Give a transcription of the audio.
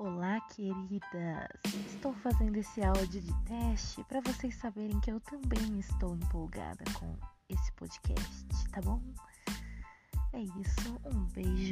Olá, queridas! Estou fazendo esse áudio de teste para vocês saberem que eu também estou empolgada com esse podcast, tá bom? É isso, um beijo